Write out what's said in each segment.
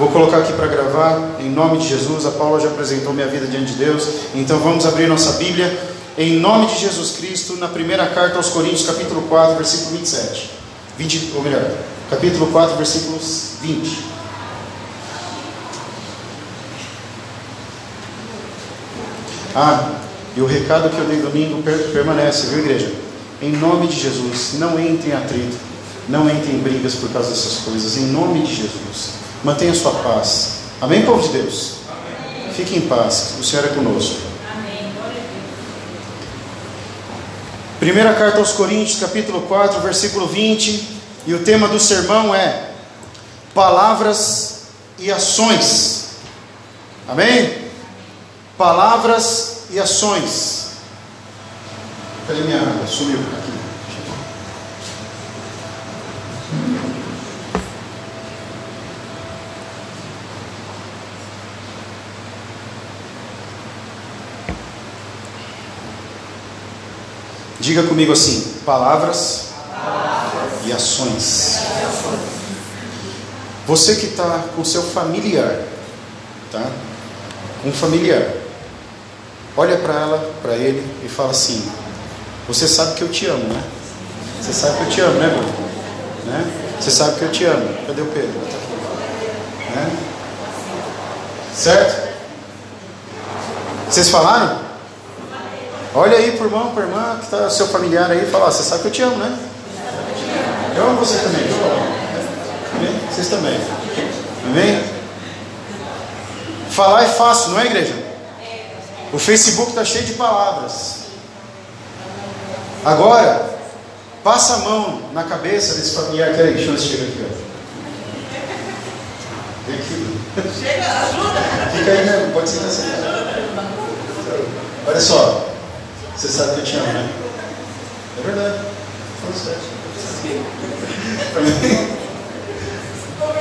Vou colocar aqui para gravar, em nome de Jesus. A Paula já apresentou minha vida diante de Deus. Então vamos abrir nossa Bíblia, em nome de Jesus Cristo, na primeira carta aos Coríntios, capítulo 4, versículo 27. 20, ou melhor, capítulo 4, versículos 20. Ah, e o recado que eu dei domingo permanece, viu, igreja? Em nome de Jesus, não entre em atrito, não entre em brigas por causa dessas coisas, em nome de Jesus. Mantenha sua paz. Amém, povo de Deus? Amém. Fique em paz, o Senhor é conosco. Amém. Primeira carta aos Coríntios, capítulo 4, versículo 20, e o tema do sermão é Palavras e Ações. Amém? Palavras e ações. Cadê minha água? Sumiu aqui. Diga comigo assim: palavras, palavras. e ações. Você que está com seu familiar, tá? Um familiar, olha para ela, para ele e fala assim: Você sabe que eu te amo, né? Você sabe que eu te amo, né, Bruno? Né? Você sabe que eu te amo. Cadê o Pedro? Está aqui. Né? Certo? Vocês falaram? Olha aí para o irmão, a irmã que está seu familiar aí e fala, você sabe que eu te amo, né? Eu amo você também. Amém? Vocês também. Amém? Falar é fácil, não é igreja? O Facebook está cheio de palavras. Agora, passa a mão na cabeça desse familiar. Peraí, deixa eu chegar aqui. Ó. Vem aqui. Chega, ajuda. Fica aí, né? Pode ser nessa. Olha só. Você sabe que eu te amo, né? É verdade. Falando sério.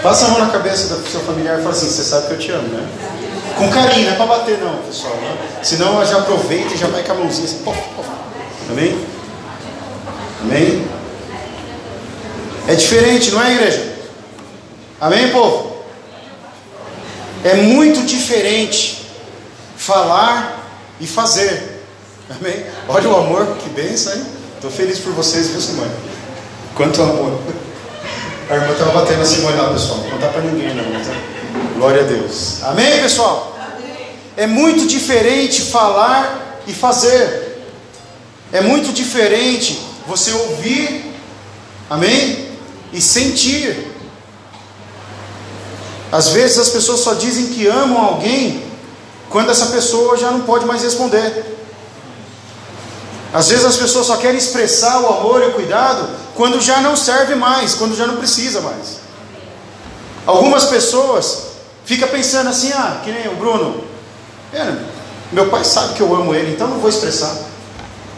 Passa a mão na cabeça do seu familiar e fala assim: Você sabe que eu te amo, né? Com carinho, não é para bater, não, pessoal. Né? Senão já aproveita e já vai com a mãozinha assim. Pof, pof. Amém? Amém? É diferente, não é, igreja? Amém, povo? É muito diferente falar e fazer. Amém? Olha o amor, que benção, hein? Estou feliz por vocês, viu, Simone? Quanto amor. A irmã estava batendo a Simone lá, pessoal. Não contar para ninguém, não. Tá? Glória a Deus. Amém, pessoal? É muito diferente falar e fazer. É muito diferente você ouvir, amém? E sentir. Às vezes as pessoas só dizem que amam alguém quando essa pessoa já não pode mais responder. Às vezes as pessoas só querem expressar o amor e o cuidado quando já não serve mais, quando já não precisa mais. Algumas pessoas ficam pensando assim, ah, que nem o Bruno. É, meu pai sabe que eu amo ele, então não vou expressar.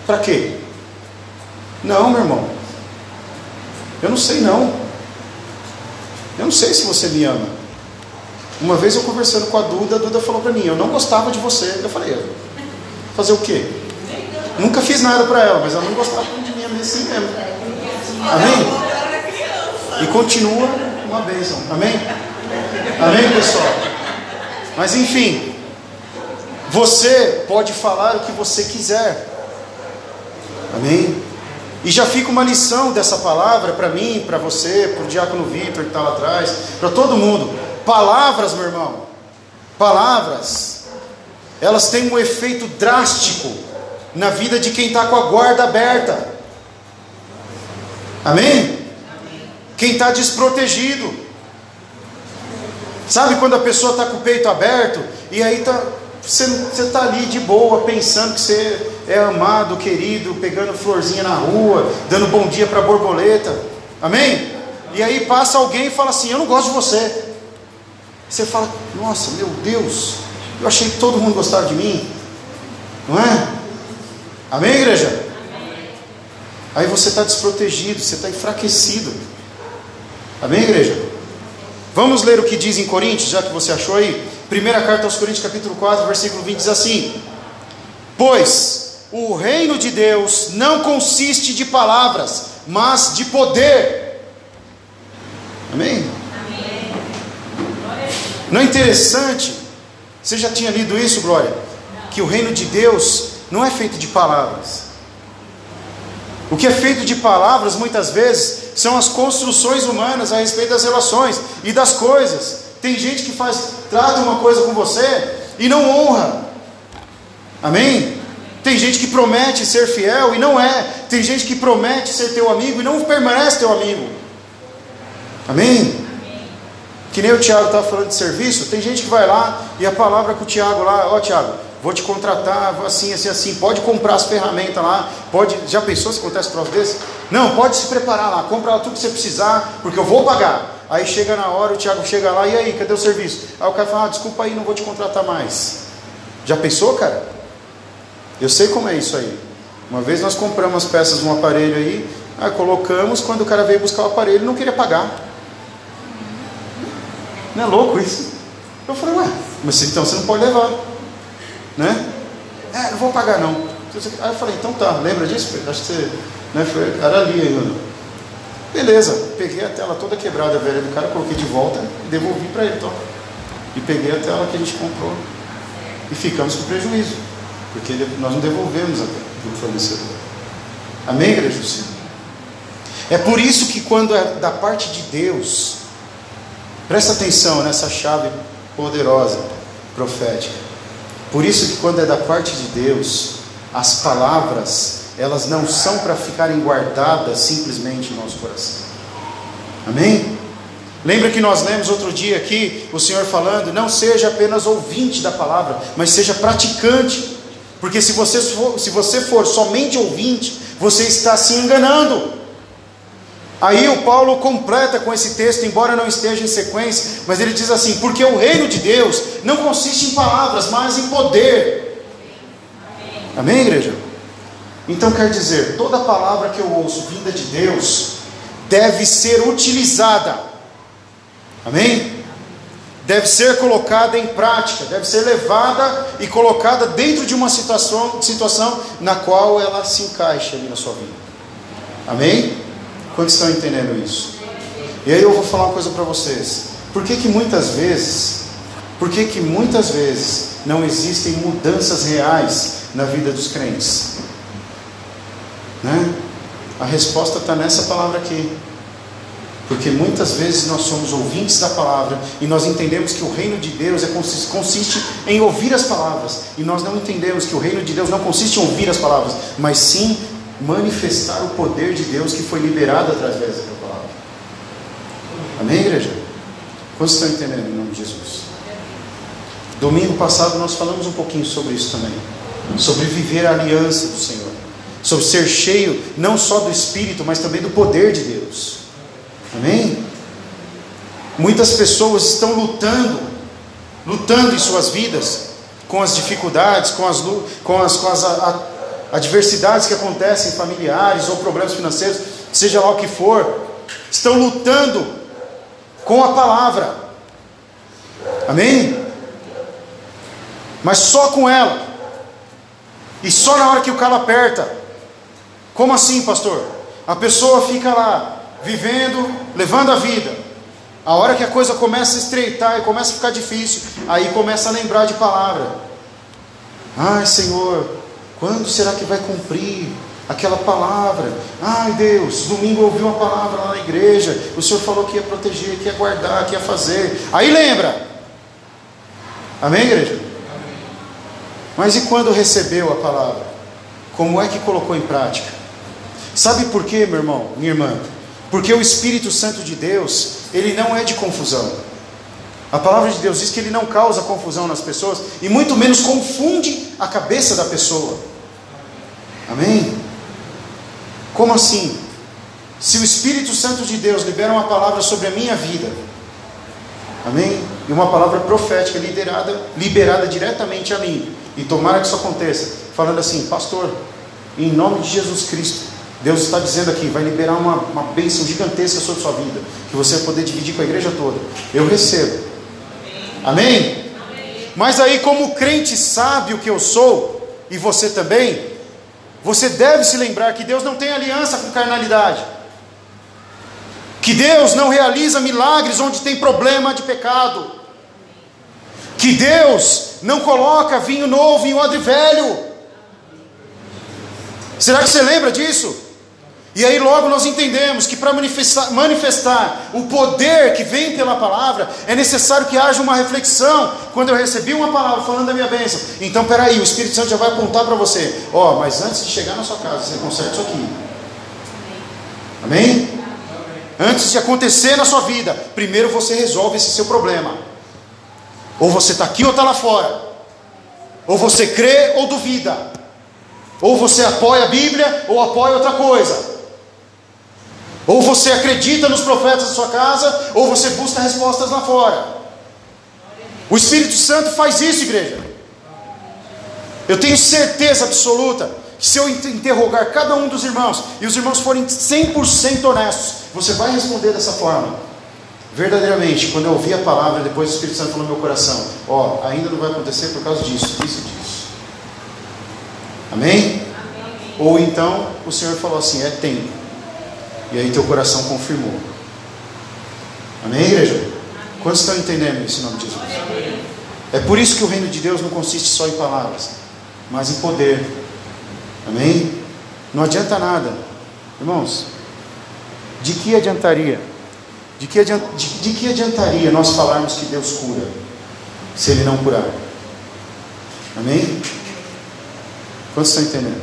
Para quê? Não, meu irmão. Eu não sei não. Eu não sei se você me ama. Uma vez eu conversando com a Duda, a Duda falou para mim, eu não gostava de você. Eu falei, fazer o quê? Nunca fiz nada para ela, mas ela não gostava de mim assim mesmo. Amém? E continua uma bênção. Amém? Amém, pessoal? Mas enfim, você pode falar o que você quiser. Amém? E já fica uma lição dessa palavra para mim, para você, para o diácono Vitor que está lá atrás, para todo mundo. Palavras, meu irmão, palavras, elas têm um efeito drástico na vida de quem está com a guarda aberta. Amém? Quem está desprotegido. Sabe quando a pessoa está com o peito aberto e aí tá, você está ali de boa, pensando que você é amado, querido, pegando florzinha na rua, dando bom dia para a borboleta. Amém? E aí passa alguém e fala assim: Eu não gosto de você. Você fala: Nossa, meu Deus, eu achei que todo mundo gostava de mim. Não é? Amém, igreja? Amém. Aí você está desprotegido, você está enfraquecido. Amém, igreja? Vamos ler o que diz em Coríntios, já que você achou aí. Primeira carta aos Coríntios, capítulo 4, versículo 20, diz assim: Pois o reino de Deus não consiste de palavras, mas de poder. Amém? Amém. Não é interessante? Você já tinha lido isso, Glória? Que o reino de Deus não é feito de palavras. O que é feito de palavras, muitas vezes, são as construções humanas a respeito das relações e das coisas. Tem gente que faz, trata uma coisa com você e não honra. Amém? Tem gente que promete ser fiel e não é. Tem gente que promete ser teu amigo e não permanece teu amigo. Amém? Que nem o Tiago estava falando de serviço. Tem gente que vai lá e a palavra com o Tiago lá, ó Tiago, vou te contratar, assim, assim, assim, pode comprar as ferramentas lá, pode. Já pensou se acontece um troço desse? Não, pode se preparar lá, compra lá tudo que você precisar, porque eu vou pagar. Aí chega na hora, o Tiago chega lá, e aí, cadê o serviço? Aí o cara fala, ah, desculpa aí, não vou te contratar mais. Já pensou, cara? Eu sei como é isso aí. Uma vez nós compramos as peças de um aparelho aí, aí colocamos, quando o cara veio buscar o aparelho, ele não queria pagar. Não é louco isso? Eu falei, ué, mas então você não pode levar. Né? É, não vou pagar não. Aí eu falei, então tá, lembra disso? Acho que você. Né, foi, era ali ainda. Beleza, peguei a tela toda quebrada, velha do cara, coloquei de volta e devolvi para ele, então. E peguei a tela que a gente comprou. E ficamos com prejuízo. Porque nós não devolvemos a do fornecedor. Amém, igreja É por isso que quando é da parte de Deus, presta atenção nessa chave poderosa, profética. Por isso que quando é da parte de Deus, as palavras elas não são para ficarem guardadas simplesmente em nosso coração. Amém? Lembra que nós lemos outro dia aqui o Senhor falando: não seja apenas ouvinte da palavra, mas seja praticante. Porque se você for, se você for somente ouvinte, você está se enganando. Aí o Paulo completa com esse texto, embora não esteja em sequência, mas ele diz assim: porque o reino de Deus não consiste em palavras, mas em poder. Amém, igreja? Então quer dizer, toda palavra que eu ouço vinda de Deus deve ser utilizada. Amém? Deve ser colocada em prática, deve ser levada e colocada dentro de uma situação, situação na qual ela se encaixa ali na sua vida. Amém? Quantos estão entendendo isso? E aí eu vou falar uma coisa para vocês. Por que que muitas vezes, por que que muitas vezes não existem mudanças reais na vida dos crentes? Né? A resposta está nessa palavra aqui. Porque muitas vezes nós somos ouvintes da palavra e nós entendemos que o reino de Deus é, consiste em ouvir as palavras. E nós não entendemos que o reino de Deus não consiste em ouvir as palavras, mas sim manifestar o poder de Deus que foi liberado através da palavra. Amém, igreja? Quantos estão entendendo em nome de Jesus? Domingo passado nós falamos um pouquinho sobre isso também. Sobre viver a aliança do Senhor sobre ser cheio não só do Espírito, mas também do poder de Deus. Amém? Muitas pessoas estão lutando, lutando em suas vidas com as dificuldades, com as, com as, com as adversidades que acontecem, familiares ou problemas financeiros, seja lá o que for, estão lutando com a palavra. Amém? Mas só com ela. E só na hora que o calo aperta, como assim, pastor? A pessoa fica lá, vivendo, levando a vida. A hora que a coisa começa a estreitar e começa a ficar difícil, aí começa a lembrar de palavra. Ai, Senhor, quando será que vai cumprir aquela palavra? Ai, Deus, domingo ouvi uma palavra lá na igreja. O Senhor falou que ia proteger, que ia guardar, que ia fazer. Aí lembra. Amém, igreja? Mas e quando recebeu a palavra? Como é que colocou em prática? Sabe por quê, meu irmão, minha irmã? Porque o Espírito Santo de Deus, ele não é de confusão. A palavra de Deus diz que ele não causa confusão nas pessoas e muito menos confunde a cabeça da pessoa. Amém? Como assim? Se o Espírito Santo de Deus libera uma palavra sobre a minha vida, amém? E uma palavra profética liderada, liberada diretamente a mim, e tomara que isso aconteça, falando assim, pastor, em nome de Jesus Cristo, Deus está dizendo aqui, vai liberar uma, uma bênção gigantesca sobre a sua vida, que você vai poder dividir com a igreja toda. Eu recebo. Amém? Amém? Mas aí, como crente sabe o que eu sou, e você também, você deve se lembrar que Deus não tem aliança com carnalidade. Que Deus não realiza milagres onde tem problema de pecado. Que Deus não coloca vinho novo em odre velho. Será que você lembra disso? E aí logo nós entendemos que para manifestar, manifestar, o poder que vem pela palavra, é necessário que haja uma reflexão. Quando eu recebi uma palavra falando da minha bênção, então peraí, o Espírito Santo já vai apontar para você: ó, oh, mas antes de chegar na sua casa, você conserta isso aqui. Amém? Antes de acontecer na sua vida, primeiro você resolve esse seu problema. Ou você está aqui ou está lá fora. Ou você crê ou duvida. Ou você apoia a Bíblia ou apoia outra coisa. Ou você acredita nos profetas da sua casa, ou você busca respostas lá fora. O Espírito Santo faz isso, igreja. Eu tenho certeza absoluta que se eu interrogar cada um dos irmãos, e os irmãos forem 100% honestos, você vai responder dessa forma. Verdadeiramente, quando eu ouvi a palavra, depois o Espírito Santo falou no meu coração: Ó, oh, ainda não vai acontecer por causa disso, disso e disso. Amém? Amém? Ou então o Senhor falou assim: é tempo. E aí teu coração confirmou. Amém, igreja? Quantos estão entendendo isso em nome de Jesus? É por isso que o reino de Deus não consiste só em palavras, mas em poder. Amém? Não adianta nada. Irmãos, de que adiantaria? De que, adiant, de, de que adiantaria nós falarmos que Deus cura, se Ele não curar? Amém? Quantos estão entendendo?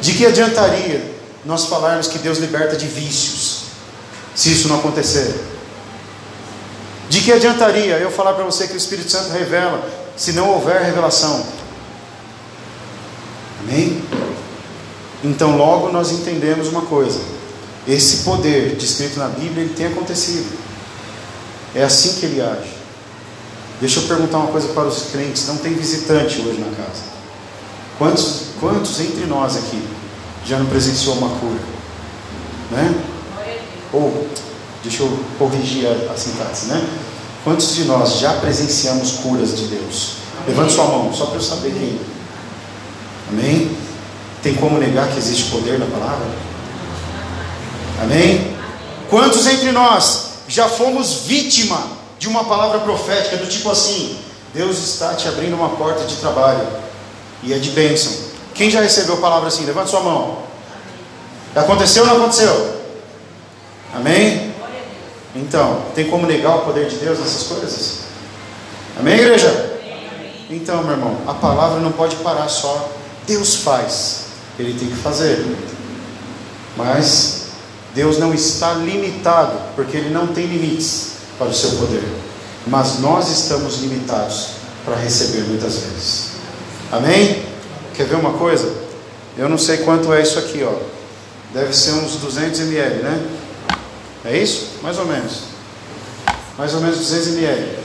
De que adiantaria nós falarmos que Deus liberta de vícios, se isso não acontecer? De que adiantaria eu falar para você que o Espírito Santo revela, se não houver revelação? Amém? Então, logo nós entendemos uma coisa: esse poder descrito na Bíblia ele tem acontecido, é assim que ele age. Deixa eu perguntar uma coisa para os crentes: não tem visitante hoje na casa? Quantos, quantos entre nós aqui já não presenciou uma cura? Né? Ou, deixa eu corrigir a, a sintaxe, né? Quantos de nós já presenciamos curas de Deus? Levante sua mão, só para eu saber quem. Amém? Tem como negar que existe poder na palavra? Amém? Quantos entre nós já fomos vítima de uma palavra profética do tipo assim: Deus está te abrindo uma porta de trabalho e é de bênção. Quem já recebeu palavra assim? Levante sua mão. Aconteceu ou não aconteceu? Amém? Então, tem como negar o poder de Deus nessas coisas? Amém, igreja? Então, meu irmão, a palavra não pode parar só. Deus faz, ele tem que fazer. Mas Deus não está limitado, porque ele não tem limites para o seu poder. Mas nós estamos limitados para receber muitas vezes. Amém? Quer ver uma coisa? Eu não sei quanto é isso aqui, ó. Deve ser uns 200 ml, né? É isso? Mais ou menos. Mais ou menos 200 ml.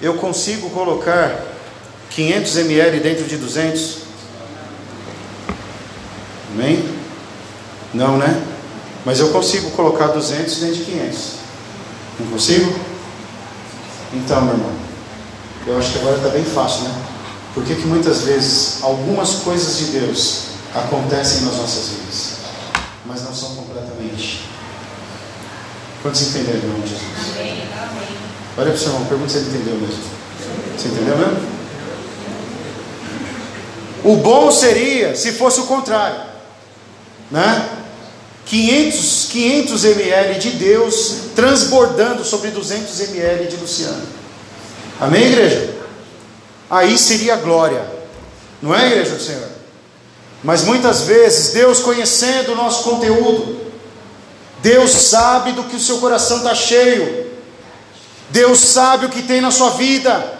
Eu consigo colocar 500 ml dentro de 200? Amém? Não, né? Mas eu consigo colocar 200 dentro de 500. Não consigo? Então, meu irmão, eu acho que agora está bem fácil, né? Por que, que muitas vezes algumas coisas de Deus acontecem nas nossas vidas, mas não são completamente? Quantos entenderam, irmão Jesus? Amém. Olha para o seu irmão, pergunta se ele entendeu mesmo. Você entendeu mesmo? O bom seria se fosse o contrário, né? 500, 500 ml de Deus transbordando sobre 200 ml de Luciano. Amém, igreja? Aí seria glória, não é, igreja do Senhor? Mas muitas vezes, Deus conhecendo o nosso conteúdo, Deus sabe do que o seu coração está cheio, Deus sabe o que tem na sua vida,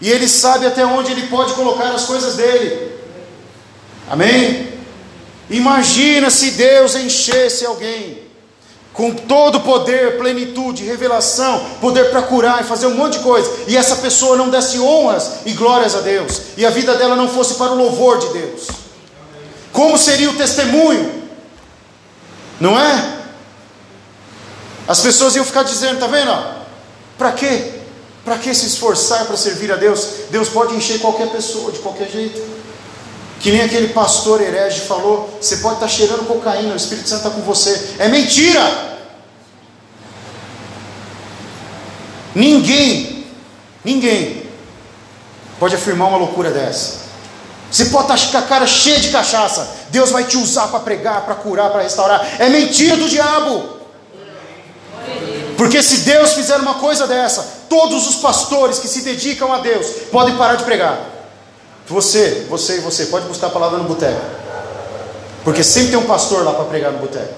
e Ele sabe até onde Ele pode colocar as coisas dele. Amém? Imagina se Deus enchesse alguém com todo poder, plenitude, revelação, poder para curar e fazer um monte de coisa, e essa pessoa não desse honras e glórias a Deus, e a vida dela não fosse para o louvor de Deus. Como seria o testemunho? Não é? As pessoas iam ficar dizendo, tá vendo? Para quê? Para que se esforçar para servir a Deus? Deus pode encher qualquer pessoa de qualquer jeito. Que nem aquele pastor herege falou: você pode estar cheirando cocaína, o Espírito Santo está com você. É mentira! Ninguém Ninguém pode afirmar uma loucura dessa. Você pode estar com a cara cheia de cachaça. Deus vai te usar para pregar, para curar, para restaurar. É mentira do diabo. Porque se Deus fizer uma coisa dessa, todos os pastores que se dedicam a Deus podem parar de pregar. Você, você e você, pode buscar a palavra no boteco. Porque sempre tem um pastor lá para pregar no boteco.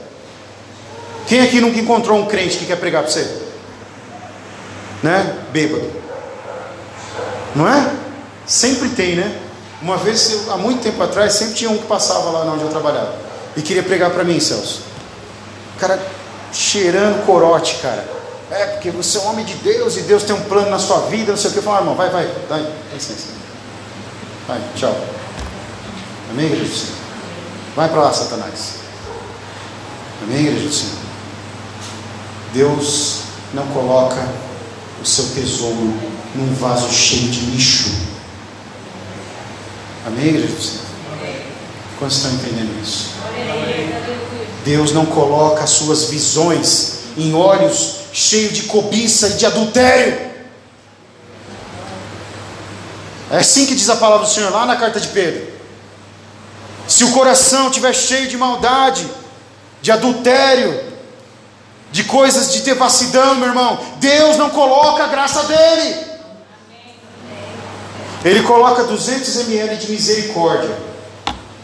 Quem aqui nunca encontrou um crente que quer pregar para você? Né? Bêbado. Não é? Sempre tem, né? Uma vez, há muito tempo atrás, sempre tinha um que passava lá onde eu trabalhava e queria pregar para mim, Celso. O cara cheirando corote, cara. É, porque você é um homem de Deus e Deus tem um plano na sua vida, não sei o que. Eu falo, ah, irmão, vai, vai, dá licença. Vai, tchau. Amém, igreja do Senhor? Vai para lá, Satanás. Amém, igreja do Senhor? Deus não coloca o seu tesouro num vaso cheio de lixo. Amém, igreja do Senhor? Quantos estão entendendo isso? Deus não coloca as suas visões em olhos cheios de cobiça e de adultério. É assim que diz a palavra do Senhor lá na carta de Pedro. Se o coração estiver cheio de maldade, de adultério, de coisas de devassidão, meu irmão, Deus não coloca a graça dele. Ele coloca 200 ml de misericórdia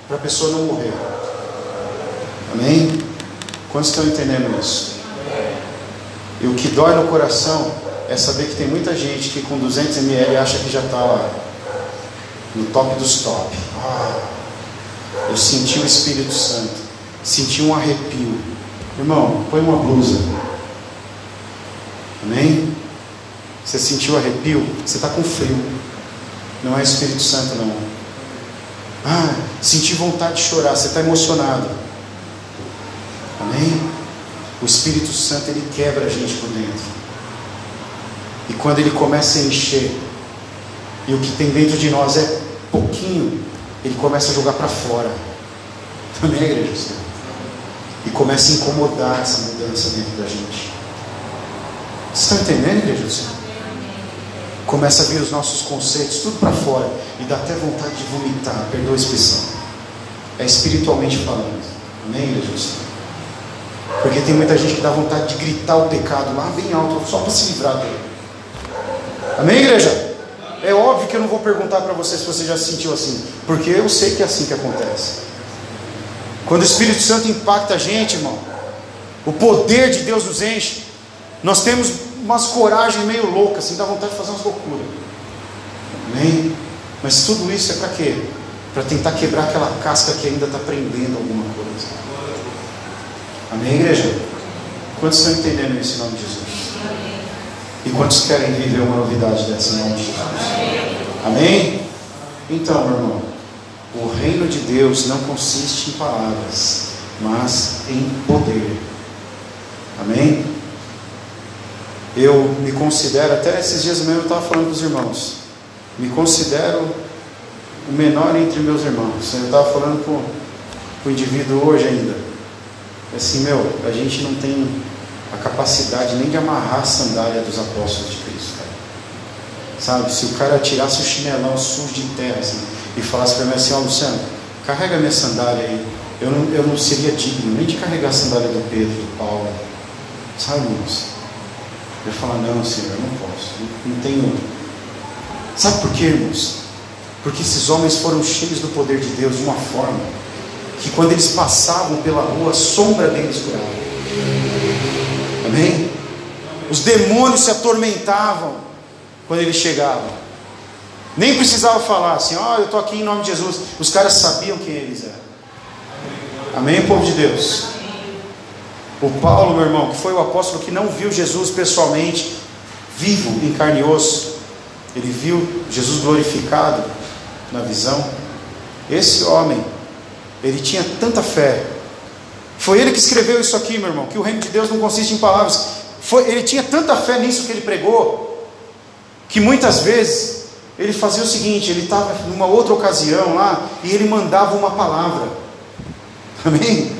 para a pessoa não morrer. Amém? Quantos estão entendendo isso? E o que dói no coração é saber que tem muita gente que com 200 ml acha que já está lá no top dos top. Ah, eu senti o Espírito Santo, senti um arrepio. Irmão, põe uma blusa. Amém? Você sentiu arrepio? Você está com frio. Não é Espírito Santo, não. Ah, senti vontade de chorar, você está emocionado. Amém? O Espírito Santo ele quebra a gente por dentro. E quando ele começa a encher, e o que tem dentro de nós é pouquinho, ele começa a jogar para fora. Amém, igreja? E começa a incomodar essa mudança dentro da gente. Vocês estão entendendo, igreja Senhor? começa a vir os nossos conceitos tudo para fora e dá até vontade de vomitar, perdoa a expressão. É espiritualmente falando. Amém, Jesus? Porque tem muita gente que dá vontade de gritar o pecado lá bem alto, só para se livrar dele. Amém, igreja? É óbvio que eu não vou perguntar para você se você já se sentiu assim, porque eu sei que é assim que acontece. Quando o Espírito Santo impacta a gente, irmão, o poder de Deus nos enche. Nós temos umas coragens meio loucas, assim, dá vontade de fazer umas loucuras. Amém? Mas tudo isso é para quê? Para tentar quebrar aquela casca que ainda está prendendo alguma coisa. Amém, igreja? Quantos estão entendendo isso em nome de Jesus? E quantos querem viver uma novidade dessa em Jesus? Amém? Então, meu irmão, o reino de Deus não consiste em palavras, mas em poder. Amém? Eu me considero, até esses dias mesmo eu estava falando com os irmãos, me considero o menor entre meus irmãos. Eu estava falando com o indivíduo hoje ainda. Assim, meu, a gente não tem a capacidade nem de amarrar a sandália dos apóstolos de Cristo, cara. Sabe, se o cara tirasse o chinelão sujo de terra assim, e falasse para mim assim, ó oh, Luciano, carrega minha sandália aí. Eu não, eu não seria digno nem de carregar a sandália do Pedro, do Paulo. Sabe, irmãos? Eu falo, não, Senhor, eu não posso, não tenho. Sabe por quê, irmãos? Porque esses homens foram cheios do poder de Deus de uma forma que quando eles passavam pela rua, a sombra deles curava. Amém? Os demônios se atormentavam quando eles chegavam. Nem precisava falar assim, ó, oh, eu estou aqui em nome de Jesus. Os caras sabiam quem eles eram. Amém, povo de Deus? O Paulo, meu irmão, que foi o apóstolo que não viu Jesus pessoalmente, vivo em carne e osso, ele viu Jesus glorificado na visão. Esse homem, ele tinha tanta fé. Foi ele que escreveu isso aqui, meu irmão, que o reino de Deus não consiste em palavras. Foi, ele tinha tanta fé nisso que ele pregou, que muitas vezes ele fazia o seguinte: ele estava numa outra ocasião lá e ele mandava uma palavra. Amém?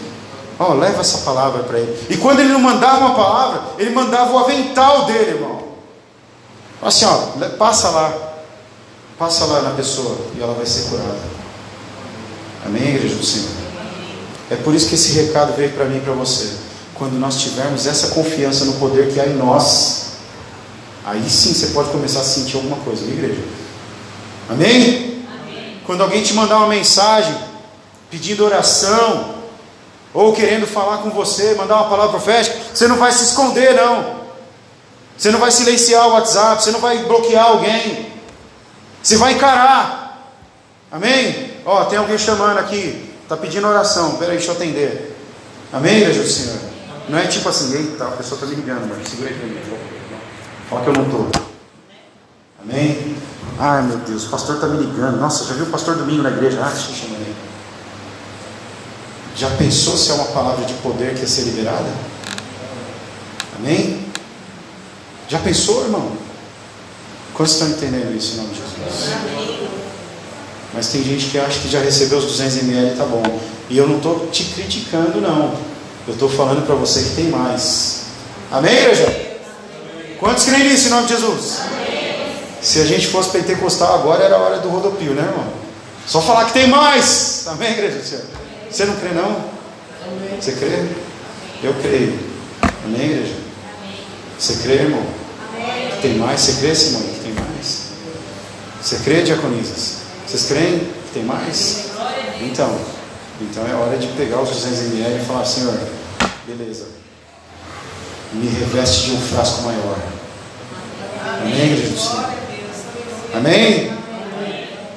Ó, oh, leva essa palavra para ele. E quando ele não mandava uma palavra, ele mandava o avental dele, irmão. Assim, ó, passa lá, passa lá na pessoa e ela vai ser curada. Amém, igreja do Senhor? É por isso que esse recado veio para mim e para você. Quando nós tivermos essa confiança no poder que há em nós, aí sim você pode começar a sentir alguma coisa, igreja? Amém? Amém? Quando alguém te mandar uma mensagem, pedindo oração, ou querendo falar com você, mandar uma palavra profética, você não vai se esconder, não. Você não vai silenciar o WhatsApp, você não vai bloquear alguém. Você vai encarar. Amém? Ó, tem alguém chamando aqui, está pedindo oração. Peraí, deixa eu atender. Amém, igreja do Senhor? Não é tipo assim, eita, a pessoa está me ligando, mas segura aí para mim. Fala que eu não estou. Amém? Ai meu Deus, o pastor está me ligando. Nossa, já viu o pastor domingo na igreja? Ah, chamar ele. Já pensou se é uma palavra de poder que ia ser liberada? Amém? Já pensou, irmão? Quantos estão entendendo isso em nome de Jesus? Mas tem gente que acha que já recebeu os 200 ml e tá bom. E eu não estou te criticando, não. Eu estou falando para você que tem mais. Amém, igreja? Quantos creem nisso em nome de Jesus? Se a gente fosse pentecostal agora, era a hora do rodopio, né, irmão? Só falar que tem mais. Amém, igreja? Você não crê, não? Você crê? Eu creio. Amém, igreja? Você crê, irmão? Tem mais? Você crê, Simão? Que tem mais? Você crê, diaconisas? Vocês creem que tem mais? Então, então é hora de pegar os 200 ml e falar, Senhor, beleza, me reveste de um frasco maior. Amém, igreja do Senhor? Amém?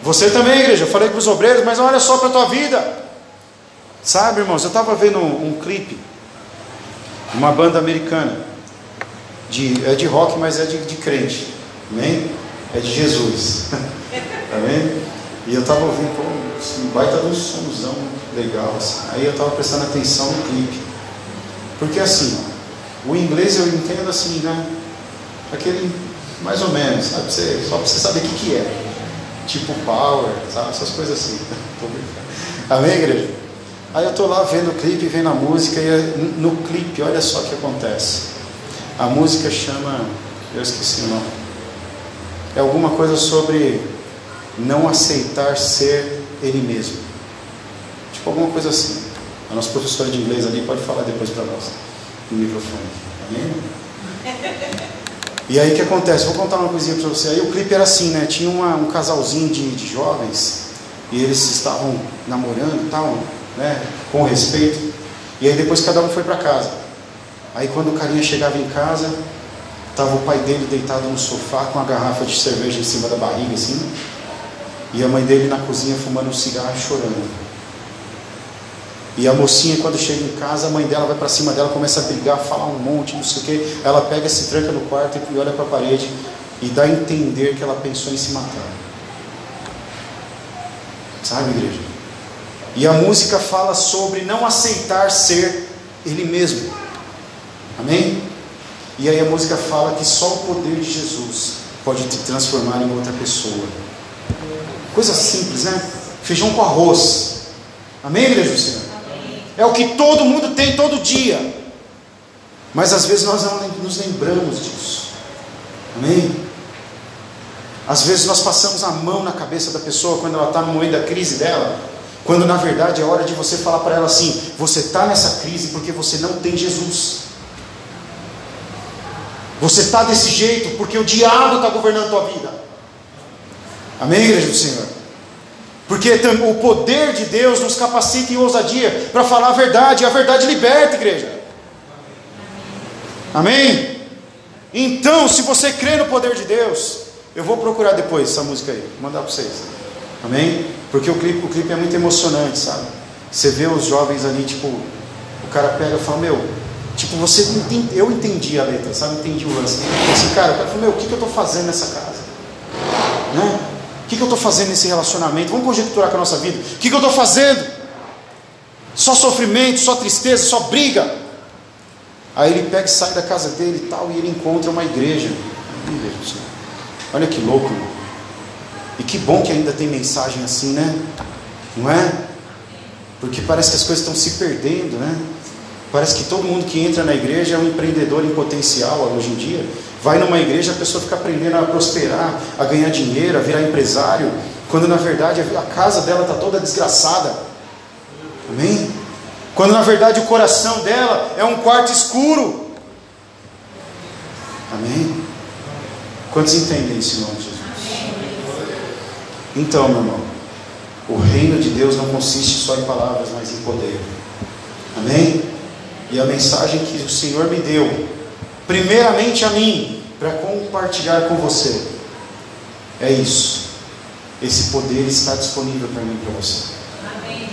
Você também, igreja, eu falei com os obreiros, mas olha só para a tua vida. Sabe, irmãos, eu estava vendo um, um clipe de uma banda americana de, é de rock, mas é de, de crente. Amém? É de Jesus. Amém? E eu estava ouvindo, pô, um baita um somzão legal. Assim. Aí eu estava prestando atenção no clipe. Porque assim, o inglês eu entendo assim, né? Aquele mais ou menos, sabe? Você, só para você saber o que, que é. Tipo power, sabe? Essas coisas assim. Amém, igreja? Aí eu estou lá vendo o clipe, vendo a música, e no clipe, olha só o que acontece. A música chama, eu esqueci o nome. É alguma coisa sobre não aceitar ser ele mesmo. Tipo alguma coisa assim. A nossa professora de inglês ali pode falar depois para nós no microfone. Amém? E aí o que acontece? Vou contar uma coisinha para você. Aí o clipe era assim, né? Tinha uma, um casalzinho de, de jovens e eles estavam namorando e tal, né? Com respeito. E aí depois cada um foi para casa. Aí quando o carinha chegava em casa, estava o pai dele deitado no sofá com a garrafa de cerveja em cima da barriga, assim, e a mãe dele na cozinha fumando um cigarro chorando. E a mocinha, quando chega em casa, a mãe dela vai para cima dela, começa a brigar, falar um monte, não sei o quê. Ela pega, se tranca no quarto e olha para a parede e dá a entender que ela pensou em se matar. Sabe, igreja? E a música fala sobre não aceitar ser ele mesmo. Amém? E aí a música fala que só o poder de Jesus pode te transformar em outra pessoa. Coisa simples, né? Feijão com arroz. Amém, igreja do Senhor? É o que todo mundo tem todo dia. Mas às vezes nós não nos lembramos disso. Amém? Às vezes nós passamos a mão na cabeça da pessoa quando ela está no momento da crise dela. Quando na verdade é hora de você falar para ela assim: você está nessa crise porque você não tem Jesus. Você está desse jeito porque o diabo está governando a tua vida. Amém, igreja do Senhor? Porque o poder de Deus nos capacita em ousadia para falar a verdade, e a verdade liberta, igreja. Amém? Então, se você crê no poder de Deus, eu vou procurar depois essa música aí, vou mandar para vocês. Amém? Porque o clipe, o clipe é muito emocionante, sabe? Você vê os jovens ali, tipo, o cara pega e fala: Meu, Tipo, você entende, eu entendi a letra, sabe? Entendi o lance. Assim, cara, eu falei, meu, o que, que eu estou fazendo nessa casa? Né? O que, que eu estou fazendo nesse relacionamento? Vamos conjecturar com a nossa vida. O que, que eu estou fazendo? Só sofrimento, só tristeza, só briga. Aí ele pega e sai da casa dele e tal, e ele encontra uma igreja. Olha que louco. E que bom que ainda tem mensagem assim, né? Não é? Porque parece que as coisas estão se perdendo, né? Parece que todo mundo que entra na igreja é um empreendedor em potencial hoje em dia. Vai numa igreja, a pessoa fica aprendendo a prosperar, a ganhar dinheiro, a virar empresário, quando na verdade a casa dela está toda desgraçada. Amém? Quando na verdade o coração dela é um quarto escuro. Amém? Quantos entendem isso em nome de Jesus? Então, meu irmão, o reino de Deus não consiste só em palavras, mas em poder. Amém? E a mensagem que o Senhor me deu, primeiramente a mim, para compartilhar com você, é isso. Esse poder está disponível para mim e para você. Amém.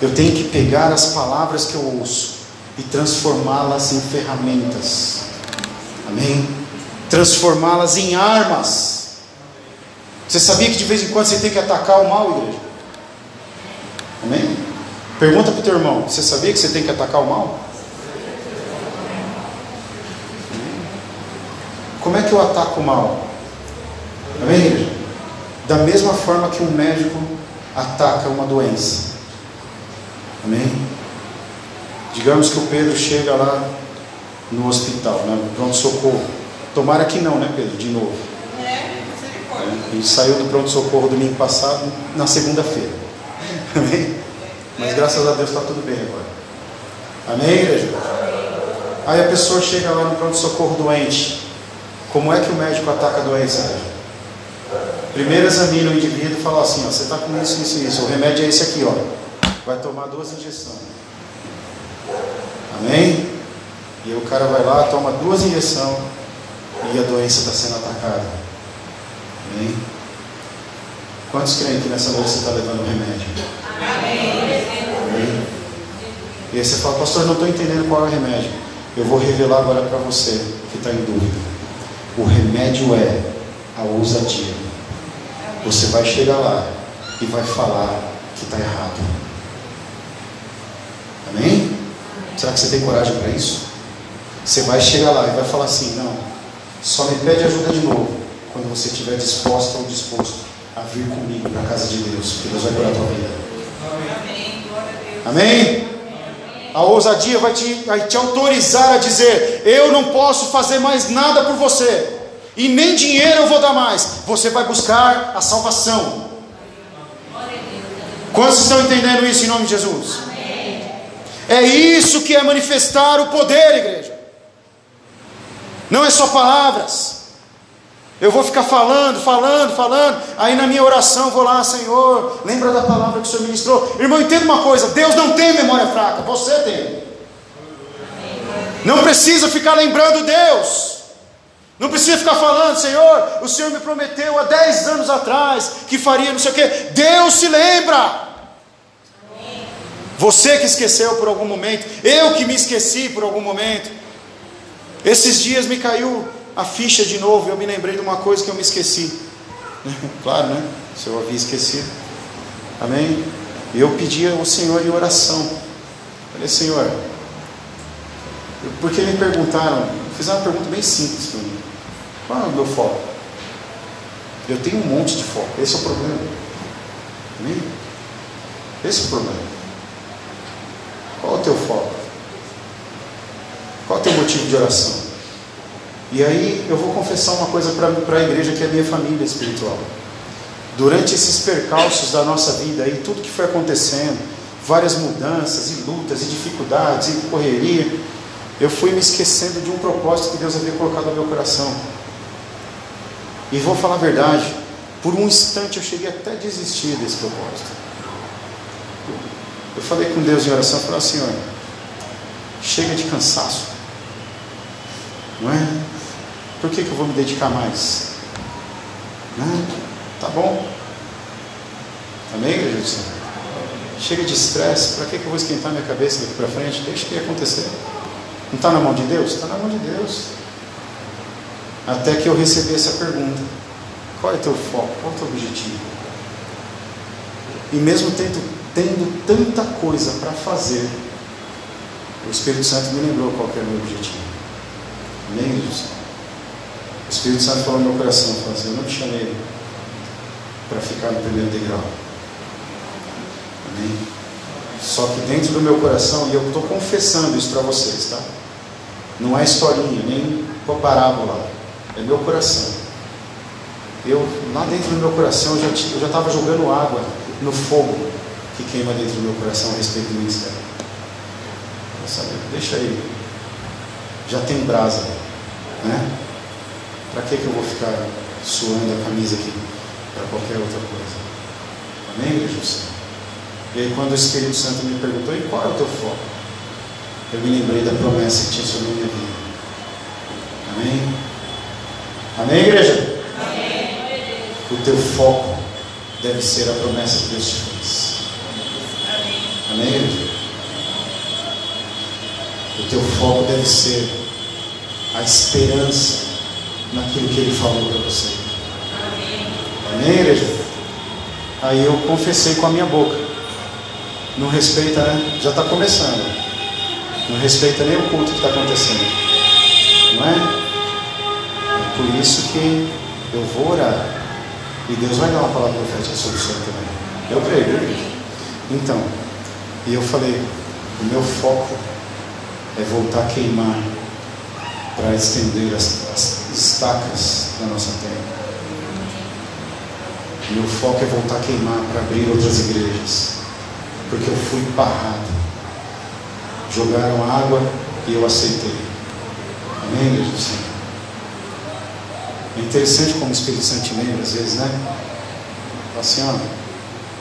Eu tenho que pegar as palavras que eu ouço e transformá-las em ferramentas. Amém? Transformá-las em armas. Você sabia que de vez em quando você tem que atacar o mal, igreja? Amém? Pergunta para o teu irmão: Você sabia que você tem que atacar o mal? Como é que eu ataco o mal? Amém, igreja? Da mesma forma que um médico ataca uma doença. Amém? Digamos que o Pedro chega lá no hospital, né, no pronto-socorro. Tomara que não, né, Pedro? De novo. É, gente saiu do pronto-socorro domingo passado, na segunda-feira. Amém? Mas graças a Deus está tudo bem agora. Amém, igreja? Aí a pessoa chega lá no pronto-socorro doente. Como é que o médico ataca a doença, igreja? Primeiro examina o indivíduo e fala assim: ó, você está com isso, isso, isso. O remédio é esse aqui, ó. Vai tomar duas injeções. Amém? E o cara vai lá, toma duas injeções e a doença está sendo atacada. Amém? Quantos creem que nessa noite você está levando remédio? Amém? E aí você fala, pastor, não estou entendendo qual é o remédio. Eu vou revelar agora para você que está em dúvida. O remédio é a ousadia. Você vai chegar lá e vai falar que está errado. Amém? Será que você tem coragem para isso? Você vai chegar lá e vai falar assim: não, só me pede ajuda de novo quando você estiver disposta ou disposto a vir comigo para a casa de Deus, porque Deus vai curar a tua vida. Amém? A ousadia vai te, vai te autorizar a dizer: Eu não posso fazer mais nada por você, e nem dinheiro eu vou dar mais. Você vai buscar a salvação. Quantos estão entendendo isso em nome de Jesus? É isso que é manifestar o poder, igreja. Não é só palavras. Eu vou ficar falando, falando, falando. Aí na minha oração vou lá, Senhor, lembra da palavra que o Senhor ministrou. Irmão, entenda uma coisa: Deus não tem memória fraca, você tem. Não precisa ficar lembrando Deus. Não precisa ficar falando, Senhor, o Senhor me prometeu há 10 anos atrás que faria não sei o que. Deus se lembra. Você que esqueceu por algum momento, eu que me esqueci por algum momento. Esses dias me caiu a ficha de novo, eu me lembrei de uma coisa que eu me esqueci. claro, né? Se eu havia esquecido. Amém? Eu pedi ao Senhor em oração. Falei, Senhor, porque me perguntaram, fizeram uma pergunta bem simples para mim. Qual é o meu foco? Eu tenho um monte de foco, esse é o problema. Amém? Esse é o problema. Qual é o teu foco? Qual é o teu motivo de oração? E aí eu vou confessar uma coisa para a igreja que é a minha família espiritual. Durante esses percalços da nossa vida e tudo que foi acontecendo, várias mudanças e lutas e dificuldades e correria, eu fui me esquecendo de um propósito que Deus havia colocado no meu coração. E vou falar a verdade, por um instante eu cheguei até a desistir desse propósito. Eu falei com Deus em oração, falei, Senhor, chega de cansaço. Não é? Por que, que eu vou me dedicar mais? Não, tá bom. Amém, igreja do Senhor? Chega de estresse, para que, que eu vou esquentar minha cabeça daqui para frente? Deixa que acontecer. Não está na mão de Deus? Está na mão de Deus. Até que eu recebi essa pergunta: qual é o teu foco? Qual é o teu objetivo? E mesmo tendo, tendo tanta coisa para fazer, o Espírito Santo me lembrou qual era o meu objetivo. Amém, Jesus? O Espírito Santo falou no meu coração, falou assim, eu não te chamei para ficar no primeiro degrau. Amém? Só que dentro do meu coração, e eu estou confessando isso para vocês, tá? Não é historinha, nem parábola, é meu coração. Eu, lá dentro do meu coração, eu já estava jogando água no fogo que queima dentro do meu coração a respeito do ministério. Deixa aí. Já tem brasa, né? Para que, que eu vou ficar suando a camisa aqui para qualquer outra coisa? Amém, igreja? E aí, quando o Espírito Santo me perguntou, e qual é o teu foco? Eu me lembrei da promessa que tinha sobre a minha vida. Amém? Amém, igreja? Amém. O teu foco deve ser a promessa que Deus te fez. Amém, igreja? O teu foco deve ser a esperança naquilo que Ele falou para você. Amém, igreja? Aí eu confessei com a minha boca. Não respeita, né? Já está começando. Não respeita nem o culto que está acontecendo. Não é? é? Por isso que eu vou orar. E Deus vai dar uma palavra profética sobre Senhor também. Eu creio, viu? Então, e eu falei, o meu foco é voltar a queimar para estender as, as estacas da nossa terra. Meu foco é voltar a queimar para abrir outras igrejas. Porque eu fui barrado. Jogaram água e eu aceitei. Amém, igreja do Senhor? É interessante como o Espírito Santo lembra, às vezes, né? Fala assim, ó,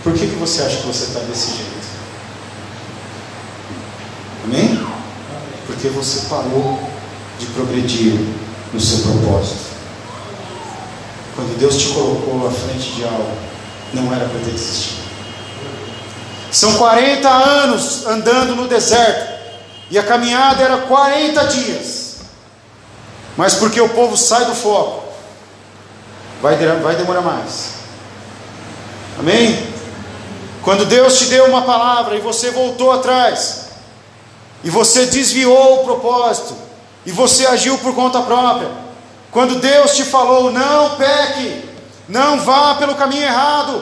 por que, que você acha que você está desse jeito? Amém? Porque você parou de progredir no seu propósito. Quando Deus te colocou à frente de algo, não era para ter desistido. São 40 anos andando no deserto, e a caminhada era 40 dias. Mas porque o povo sai do foco, vai, vai demorar mais. Amém? Quando Deus te deu uma palavra e você voltou atrás, e você desviou o propósito, e você agiu por conta própria. Quando Deus te falou, não peque, não vá pelo caminho errado.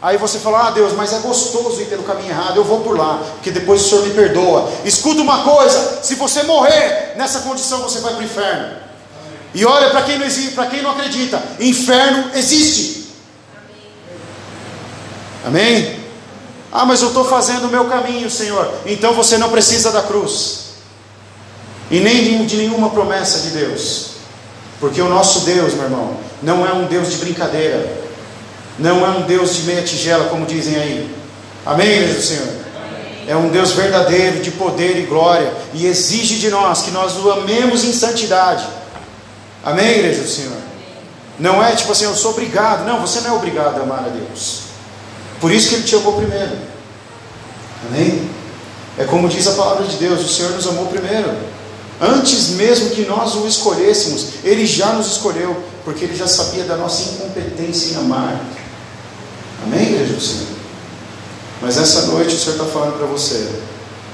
Aí você fala, ah Deus, mas é gostoso ir pelo caminho errado, eu vou por lá, porque depois o Senhor me perdoa. Escuta uma coisa: se você morrer nessa condição, você vai para o inferno. E olha para quem não quem não acredita, inferno existe. Amém? Ah, mas eu estou fazendo o meu caminho, Senhor. Então você não precisa da cruz. E nem de nenhuma promessa de Deus. Porque o nosso Deus, meu irmão, não é um Deus de brincadeira. Não é um Deus de meia tigela, como dizem aí. Amém, igreja do Senhor? É um Deus verdadeiro, de poder e glória. E exige de nós que nós o amemos em santidade. Amém, igreja do Senhor? Não é tipo assim, eu sou obrigado. Não, você não é obrigado a amar a Deus. Por isso que Ele te amou primeiro. Amém? É como diz a palavra de Deus: o Senhor nos amou primeiro. Antes mesmo que nós o escolhêssemos, Ele já nos escolheu, porque Ele já sabia da nossa incompetência em amar. Amém, igreja do Senhor? Mas essa noite o Senhor está falando para você: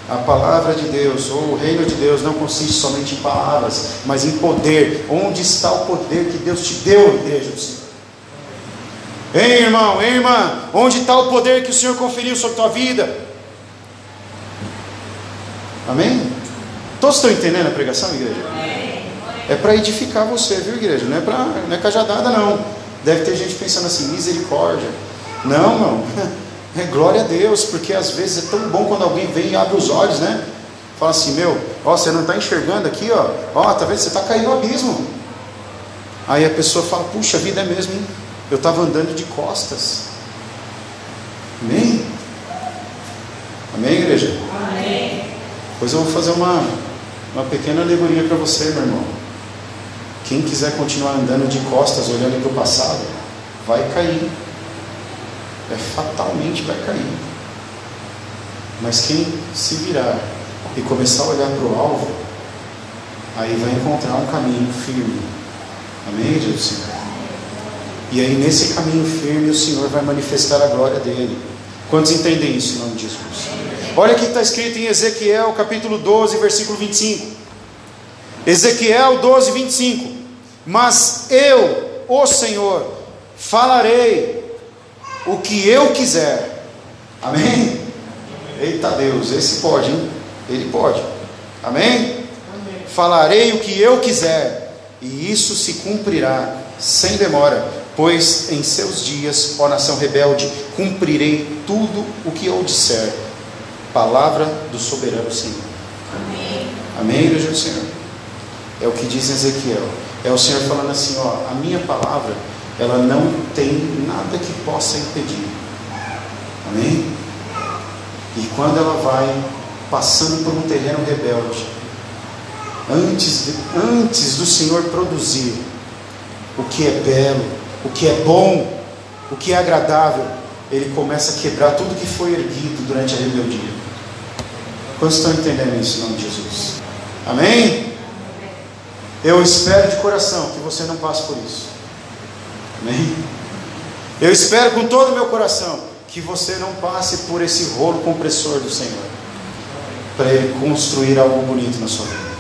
a palavra de Deus, ou o reino de Deus, não consiste somente em palavras, mas em poder. Onde está o poder que Deus te deu, igreja do Senhor? Ei, irmão, ei, irmã, onde está o poder que o Senhor conferiu sobre a tua vida? Amém? Todos estão entendendo a pregação, igreja? É para edificar você, viu, igreja? Não é, para não é cajadada, não. Deve ter gente pensando assim, misericórdia. Não, não. É glória a Deus, porque às vezes é tão bom quando alguém vem e abre os olhos, né? Fala assim, meu, ó, você não está enxergando aqui, ó. Ó, tá vendo? Você está caindo no abismo. Aí a pessoa fala, puxa, a vida é mesmo, hein? Eu estava andando de costas. Amém? Amém, igreja? Amém. Pois eu vou fazer uma, uma pequena alegoria para você, meu irmão. Quem quiser continuar andando de costas, olhando para o passado, vai cair. É fatalmente vai cair. Mas quem se virar e começar a olhar para o alvo, aí vai encontrar um caminho firme. Amém, Jesus? E aí, nesse caminho firme, o Senhor vai manifestar a glória dele. Quantos entendem isso em nome de Jesus? Olha o que está escrito em Ezequiel, capítulo 12, versículo 25. Ezequiel 12, 25. Mas eu, o Senhor, falarei o que eu quiser. Amém? Eita Deus, esse pode, hein? Ele pode. Amém? Falarei o que eu quiser, e isso se cumprirá sem demora, pois em seus dias, ó nação rebelde, cumprirei tudo o que eu disser. Palavra do soberano Senhor. Amém. Amém, igreja do Senhor. É o que diz Ezequiel. É o Senhor falando assim, ó, a minha palavra, ela não tem nada que possa impedir. Amém? E quando ela vai passando por um terreno rebelde, antes, de, antes do Senhor produzir o que é belo, o que é bom, o que é agradável, ele começa a quebrar tudo que foi erguido durante a rebeldia. Quantos estão entendendo isso em nome de Jesus? Amém? Eu espero de coração que você não passe por isso. Amém? Eu espero com todo o meu coração que você não passe por esse rolo compressor do Senhor, para Ele construir algo bonito na sua vida.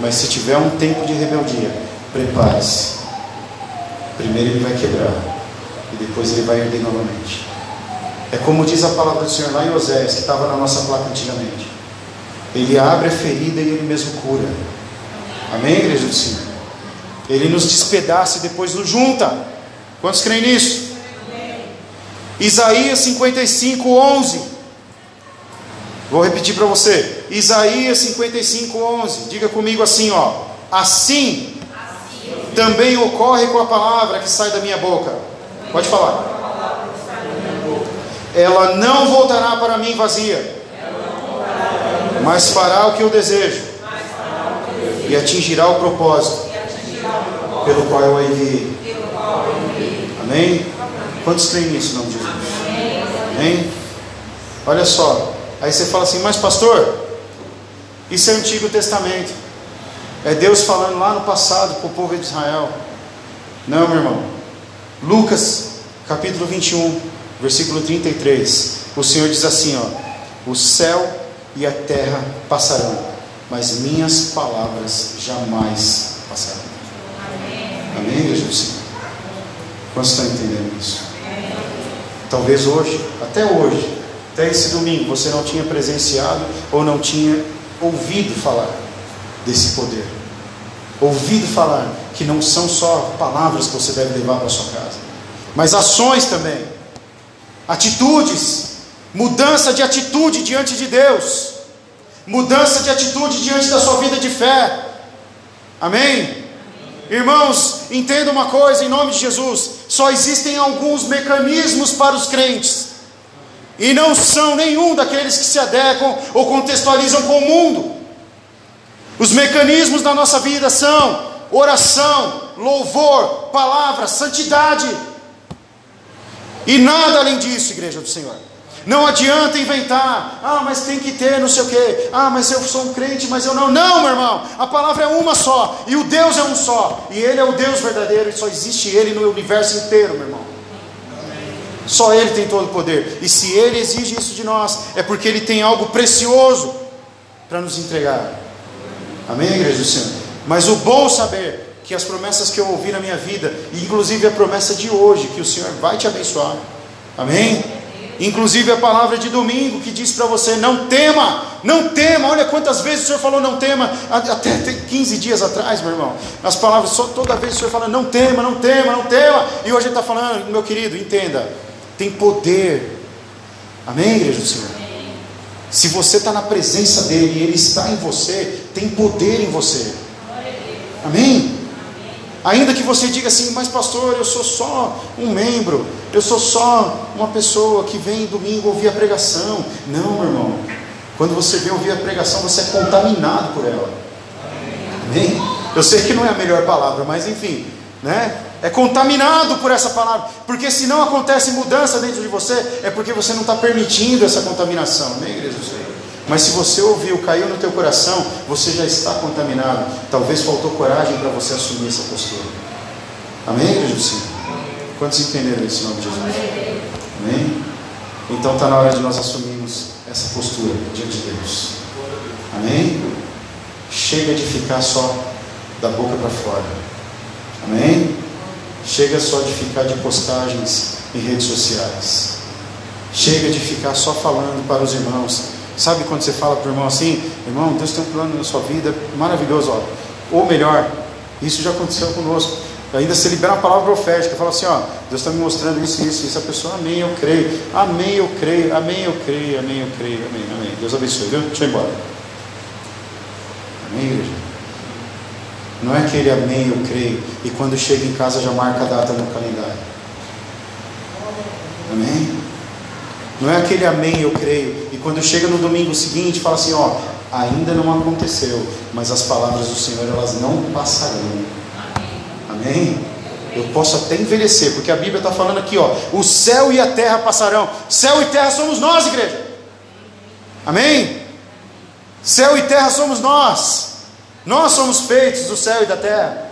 Mas se tiver um tempo de rebeldia, prepare-se. Primeiro Ele vai quebrar, e depois Ele vai erguer novamente. É como diz a palavra do Senhor lá em Oséias, que estava na nossa placa antigamente. Ele abre a ferida e Ele mesmo cura. Amém, igreja do Senhor? Ele nos despedaça e depois nos junta. Quantos creem nisso? Isaías 55, 11. Vou repetir para você. Isaías 55, 11. Diga comigo assim, ó. Assim, assim também ocorre com a palavra que sai da minha boca. Pode falar. Ela não voltará para mim vazia, mas fará o que eu desejo e atingirá o propósito pelo qual eu a enviei. Amém? Quantos creem nisso, não? Amém? Olha só. Aí você fala assim, mas pastor, isso é Antigo Testamento. É Deus falando lá no passado para o povo de Israel. Não, meu irmão. Lucas, capítulo 21, versículo 33. O Senhor diz assim: ó, O céu e a terra passarão, mas minhas palavras jamais passarão. Amém, Amém Jesus? Quantos estão entendendo isso? Talvez hoje, até hoje, até esse domingo, você não tinha presenciado ou não tinha ouvido falar desse poder. Ouvido falar que não são só palavras que você deve levar para sua casa, mas ações também, atitudes, mudança de atitude diante de Deus, mudança de atitude diante da sua vida de fé. Amém? Irmãos, entenda uma coisa em nome de Jesus: só existem alguns mecanismos para os crentes, e não são nenhum daqueles que se adequam ou contextualizam com o mundo. Os mecanismos da nossa vida são oração, louvor, palavra, santidade, e nada além disso, igreja do Senhor. Não adianta inventar, ah, mas tem que ter não sei o quê, ah, mas eu sou um crente, mas eu não. Não, meu irmão, a palavra é uma só, e o Deus é um só, e Ele é o Deus verdadeiro, e só existe Ele no universo inteiro, meu irmão. Só Ele tem todo o poder, e se Ele exige isso de nós, é porque Ele tem algo precioso para nos entregar. Amém, igreja do Senhor? Mas o bom saber que as promessas que eu ouvi na minha vida, inclusive a promessa de hoje, que o Senhor vai te abençoar. Amém? Inclusive a palavra de domingo que diz para você: não tema, não tema. Olha quantas vezes o Senhor falou não tema, até 15 dias atrás, meu irmão. As palavras, só toda vez o Senhor fala não tema, não tema, não tema. E hoje está falando, meu querido, entenda, tem poder. Amém, igreja do Senhor? Se você está na presença dele e ele está em você, tem poder em você. Amém? Ainda que você diga assim, mas pastor, eu sou só um membro, eu sou só uma pessoa que vem domingo ouvir a pregação. Não, meu irmão. Quando você vem ouvir a pregação, você é contaminado por ela. Amém? Eu sei que não é a melhor palavra, mas enfim, né? É contaminado por essa palavra, porque se não acontece mudança dentro de você, é porque você não está permitindo essa contaminação, amém, igreja? Mas se você ouviu, caiu no teu coração, você já está contaminado. Talvez faltou coragem para você assumir essa postura. Amém, igreja do? Quantos entenderam isso em nome de Jesus? Amém? Então está na hora de nós assumirmos essa postura diante de Deus. Amém? Chega de ficar só da boca para fora. Amém? Chega só de ficar de postagens em redes sociais. Chega de ficar só falando para os irmãos. Sabe quando você fala para o irmão assim, irmão, Deus tem um plano na sua vida maravilhoso, ó. ou melhor, isso já aconteceu conosco. Ainda se libera uma palavra profética, fala assim, ó, Deus está me mostrando isso, isso, isso. A pessoa, amém, eu creio, amém, eu creio, amém, eu creio, amém, eu creio, amém, amém. Deus abençoe, viu? Deixa eu ir embora. Amém, igreja? Não é aquele amém, eu creio, e quando chega em casa já marca a data no calendário. Amém? Não é aquele amém, eu creio, e quando chega no domingo seguinte fala assim, ó, ainda não aconteceu, mas as palavras do Senhor elas não passarão. Amém? Eu posso até envelhecer, porque a Bíblia está falando aqui, ó, o céu e a terra passarão. Céu e terra somos nós, igreja. Amém? Céu e terra somos nós. Nós somos feitos do céu e da terra.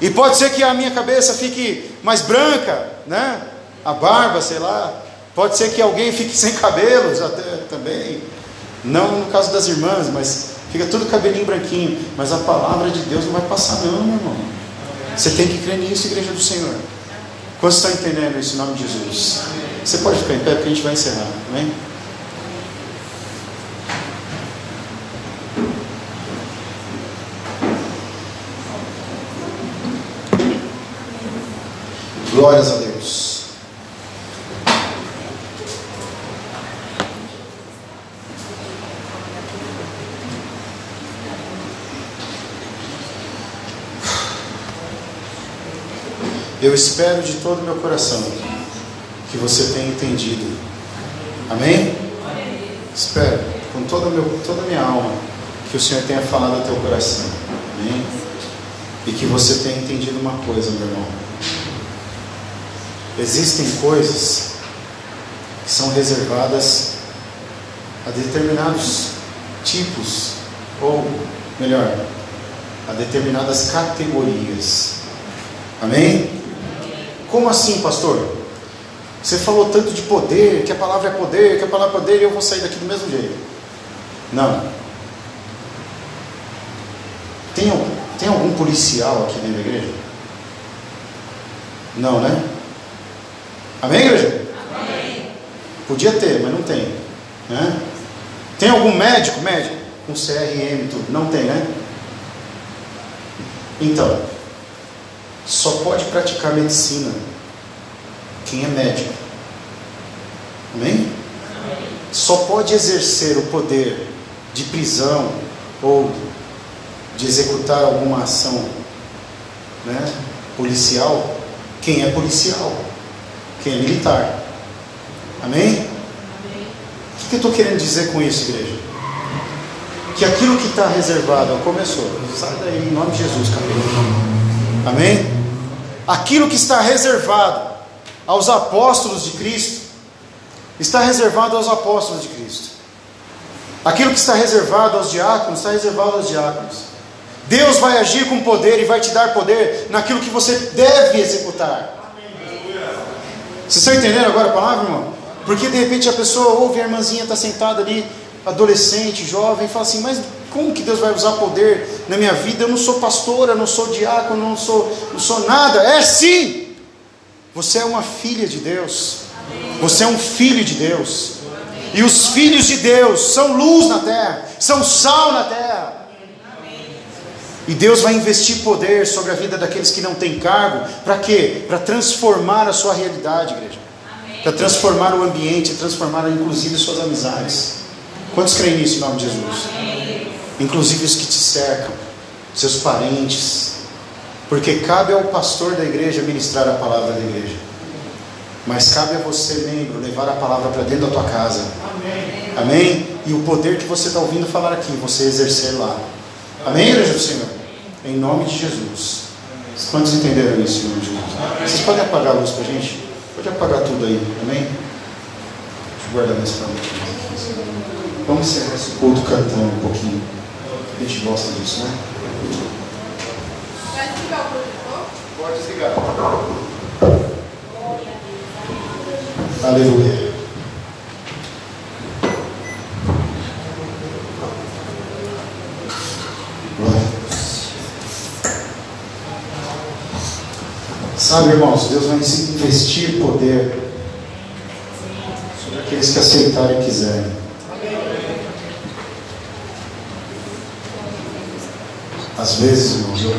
E pode ser que a minha cabeça fique mais branca, né? A barba, sei lá. Pode ser que alguém fique sem cabelos até também. Não no caso das irmãs, mas fica tudo cabelinho branquinho. Mas a palavra de Deus não vai passar, não, meu irmão. Você tem que crer nisso, igreja do Senhor. Quantos estão entendendo isso em nome de Jesus? Você pode ficar em pé porque a gente vai encerrar, amém? Glórias a Deus. Eu espero de todo o meu coração que você tenha entendido. Amém? Espero com toda, meu, toda a minha alma que o Senhor tenha falado ao teu coração. Amém? E que você tenha entendido uma coisa, meu irmão. Existem coisas que são reservadas a determinados tipos, ou melhor, a determinadas categorias. Amém? Como assim, pastor? Você falou tanto de poder, que a palavra é poder, que a palavra é poder, e eu vou sair daqui do mesmo jeito. Não. Tem, tem algum policial aqui dentro da igreja? Não, né? Amém, igreja? Amém. Podia ter, mas não tem. Né? Tem algum médico? Médico? Com CRM tudo? Não tem, né? Então, só pode praticar medicina quem é médico. Amém? Só pode exercer o poder de prisão ou de executar alguma ação né, policial quem é policial quem é militar. Amém? Amém. O que eu estou querendo dizer com isso, igreja? Que aquilo que está reservado, começou, sai daí em nome de Jesus, cabelo. Amém? Aquilo que está reservado aos apóstolos de Cristo, está reservado aos apóstolos de Cristo. Aquilo que está reservado aos diáconos, está reservado aos diáconos. Deus vai agir com poder e vai te dar poder naquilo que você deve executar. Vocês estão entendendo agora a palavra, irmão? Porque de repente a pessoa ouve a irmãzinha está sentada ali, adolescente, jovem, e fala assim: Mas como que Deus vai usar poder na minha vida? Eu não sou pastora, não sou diácono, não sou, não sou nada. É sim! Você é uma filha de Deus. Você é um filho de Deus. E os filhos de Deus são luz na terra, são sal na terra. E Deus vai investir poder sobre a vida daqueles que não têm cargo, para quê? Para transformar a sua realidade, igreja. Para transformar o ambiente, transformar inclusive suas amizades. Quantos creem nisso em nome de Jesus? Amém. Inclusive os que te cercam, seus parentes. Porque cabe ao pastor da igreja ministrar a palavra da igreja. Mas cabe a você, membro, levar a palavra para dentro da tua casa. Amém. Amém? E o poder que você está ouvindo falar aqui, você exercer lá. Amém, igreja do Senhor? Em nome de Jesus. Quantos entenderam isso, em nome de Jesus? Vocês podem apagar a luz para a gente? Pode apagar tudo aí, amém? Deixa eu guardar minhas palavras Vamos encerrar esse culto cantando um pouquinho. A gente gosta disso, né? Vai desligar o projetor? Pode desligar. Aleluia. Sabe, irmãos, Deus vai investir poder aqueles que aceitarem e quiserem. Às vezes, irmãos, eu,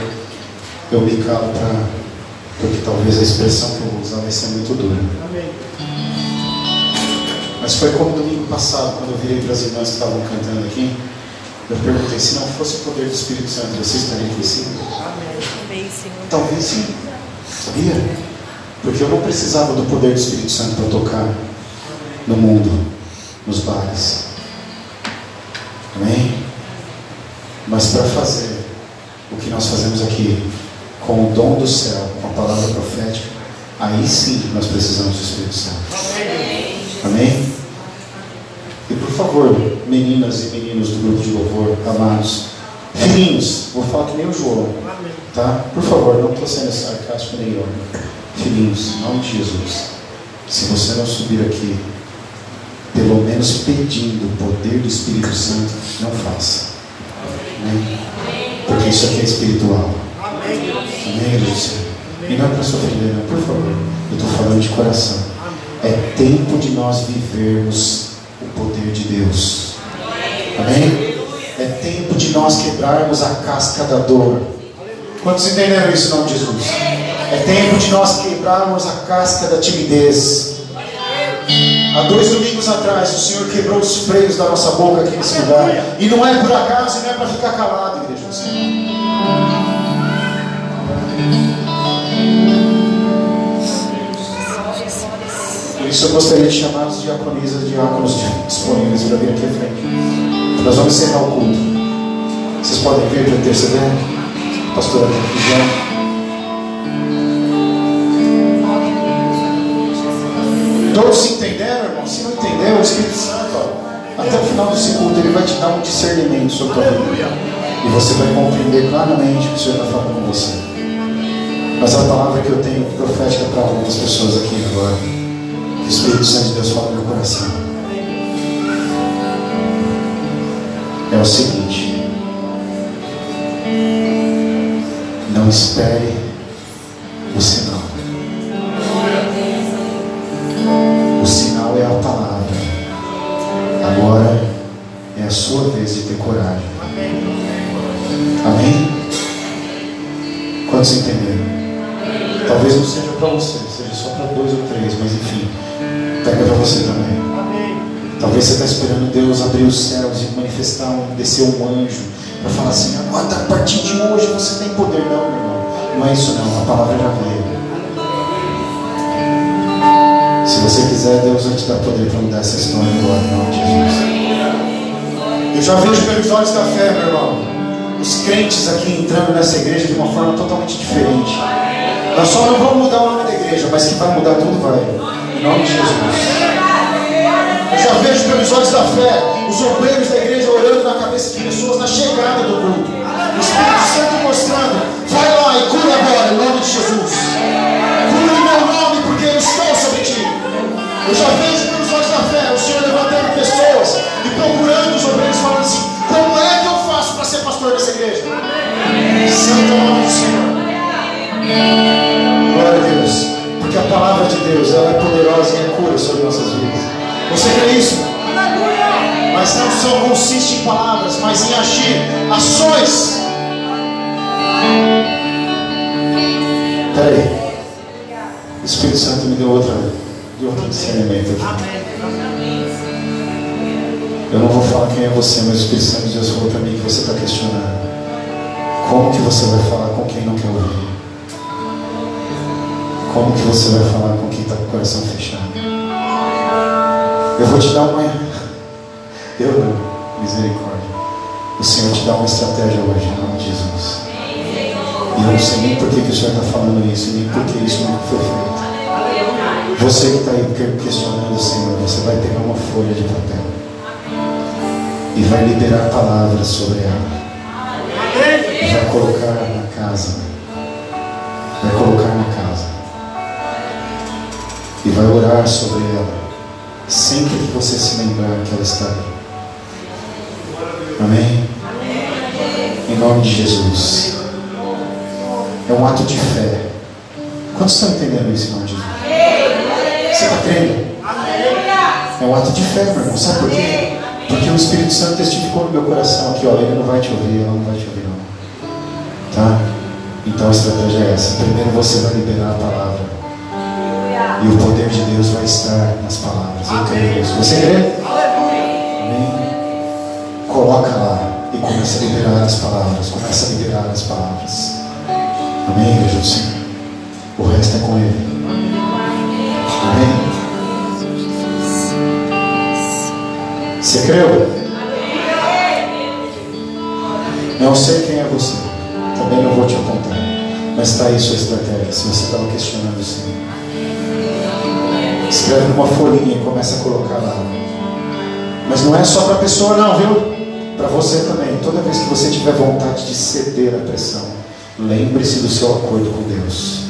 eu me calo para. Porque talvez a expressão que eu vou usar vai ser muito dura. Mas foi como domingo passado, quando eu virei para as irmãs que estavam cantando aqui. Eu perguntei: se não fosse o poder do Espírito Santo, você estaria aqui sim? Amém, Senhor. Talvez sim. Sabia? Porque eu não precisava do poder do Espírito Santo para tocar no mundo, nos bares. Amém? Mas para fazer o que nós fazemos aqui, com o dom do céu, com a palavra profética, aí sim nós precisamos do Espírito Santo. Amém? E por favor, meninas e meninos do grupo de louvor, amados, filhinhos, vou falar que nem o João, tá? Por favor, não estou sendo sarcástico nenhum. Filhinhos, em nome de Jesus, se você não subir aqui, pelo menos pedindo o poder do Espírito Santo, não faça. Amém? Isso aqui é espiritual. Amém, Lúcia? E não é para sofrer, não, por favor. Eu estou falando de coração. É tempo de nós vivermos o poder de Deus. Amém? É tempo de nós quebrarmos a casca da dor. Quantos entenderam isso em nome de Jesus? É tempo de nós quebrarmos a casca da timidez. Há dois domingos atrás, o Senhor quebrou os freios da nossa boca aqui nesse lugar. E não é por acaso, não é para ficar calado, igreja do Senhor. Por isso eu gostaria de chamar os diaconisas e diáconos disponíveis para vir aqui à frente. Nós vamos encerrar o culto. Vocês podem vir para interceder? Pastora João. Todos entenderam, irmão? Se não entenderam, o Espírito Santo, até o final desse culto, ele vai te dar um discernimento sobre a tua vida. E você vai compreender claramente o que o Senhor está falando com você. Mas a palavra que eu tenho profética para algumas pessoas aqui agora, o Espírito Santo de Deus fala no meu coração, é o seguinte: não espere descer um anjo para falar assim, agora a partir de hoje você tem poder, não, meu irmão. Não é isso não, a palavra já veio. Se você quiser, Deus vai te dar poder para mudar essa história agora, em nome de Jesus. Eu já vejo pelos olhos da fé, meu irmão, os crentes aqui entrando nessa igreja de uma forma totalmente diferente. Nós só não vamos mudar o nome da igreja, mas que vai mudar tudo vai. Em nome de Jesus. Eu já vejo pelos olhos da fé os obreiros da igreja cabeça de pessoas na chegada do culto. O Espírito Santo mostrando, vai lá e cura agora, em nome de Jesus. Cura em meu nome, porque eu estou sobre ti. Eu já vejo pelos olhos da fé o Senhor levantando pessoas e procurando os obreiros, falando assim: como é que eu faço para ser pastor dessa igreja? Santo é nome do Senhor. Glória a Deus. Porque a palavra de Deus ela é poderosa e é cura sobre nossas vidas. Você crê isso? Mas não só consiste em palavras, mas em agir, ações. Peraí. O Espírito Santo me deu outra, deu outro discernimento aqui. Eu não vou falar quem é você, mas o Espírito Santo de Deus falou para mim que você está questionando. Como que você vai falar com quem não quer ouvir? Como que você vai falar com quem está com o coração fechado? Eu vou te dar uma. Eu não, misericórdia. O Senhor te dá uma estratégia hoje, em nome de Jesus. E eu não sei nem por que, que o Senhor está falando isso, nem por que isso não foi feito. Você que está aí questionando o Senhor, você vai pegar uma folha de papel e vai liberar palavras sobre ela. E vai colocar na casa. Vai colocar na casa. E vai orar sobre ela. Sempre que você se lembrar que ela está ali. Amém? Em nome de Jesus. É um ato de fé. Quantos estão entendendo isso em nome de Jesus? Você está crendo? É um ato de fé, meu irmão. Sabe por quê? Porque o Espírito Santo testificou no meu coração aqui, ó, ele não vai te ouvir, ela não vai te ouvir, não. Tá? Então a estratégia é essa. Primeiro você vai liberar a palavra. E o poder de Deus vai estar nas palavras. Eu creio nisso. Você crê? Coloca lá e começa a liberar as palavras. Começa a liberar as palavras. Amém, igreja do Senhor. O resto é com Ele. Amém. Você creu? Não sei quem é você. Também não vou te apontar. Mas está aí sua estratégia. Se você estava questionando o Senhor. Escreve numa folhinha e começa a colocar lá. Mas não é só para a pessoa não, viu? Para você também. Toda vez que você tiver vontade de ceder à pressão, lembre-se do seu acordo com Deus.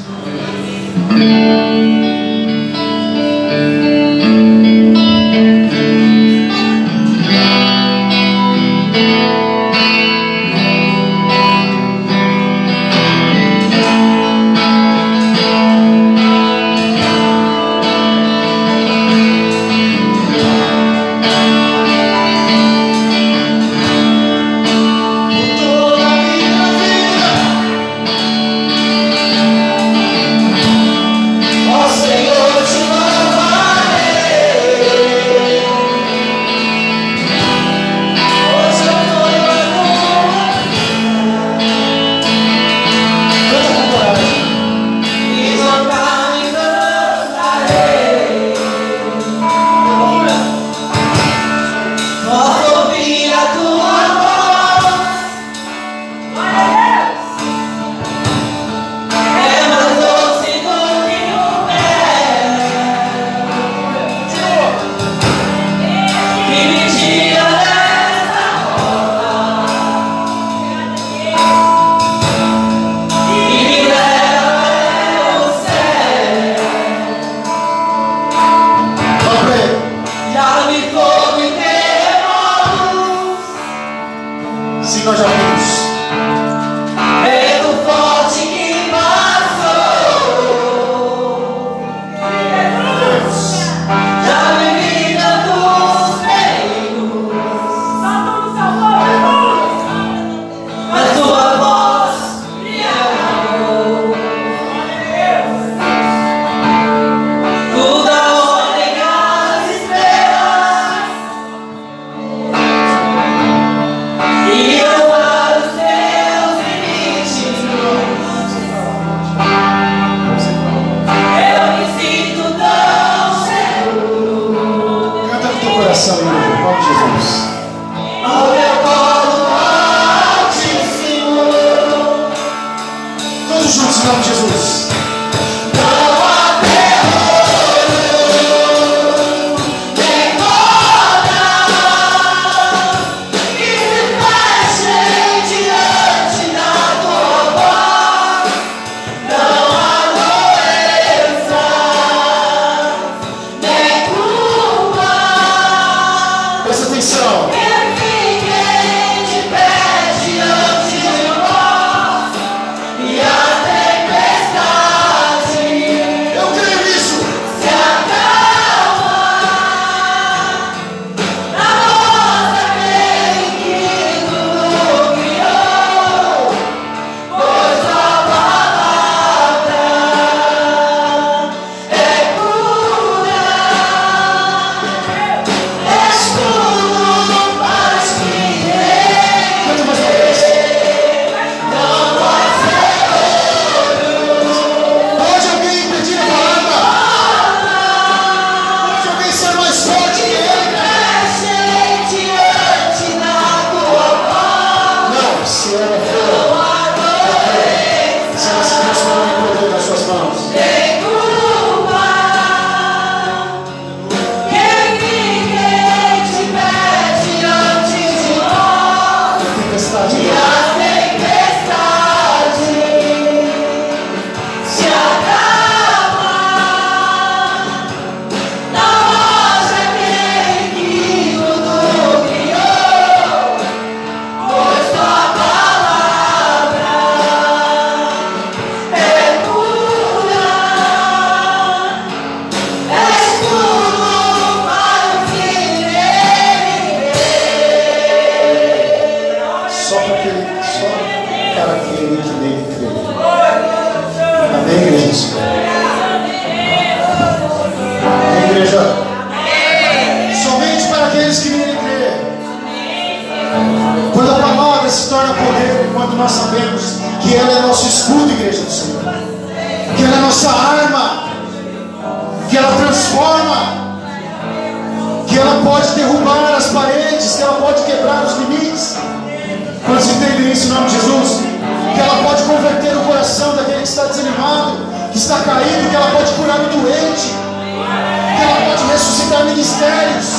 Ministérios,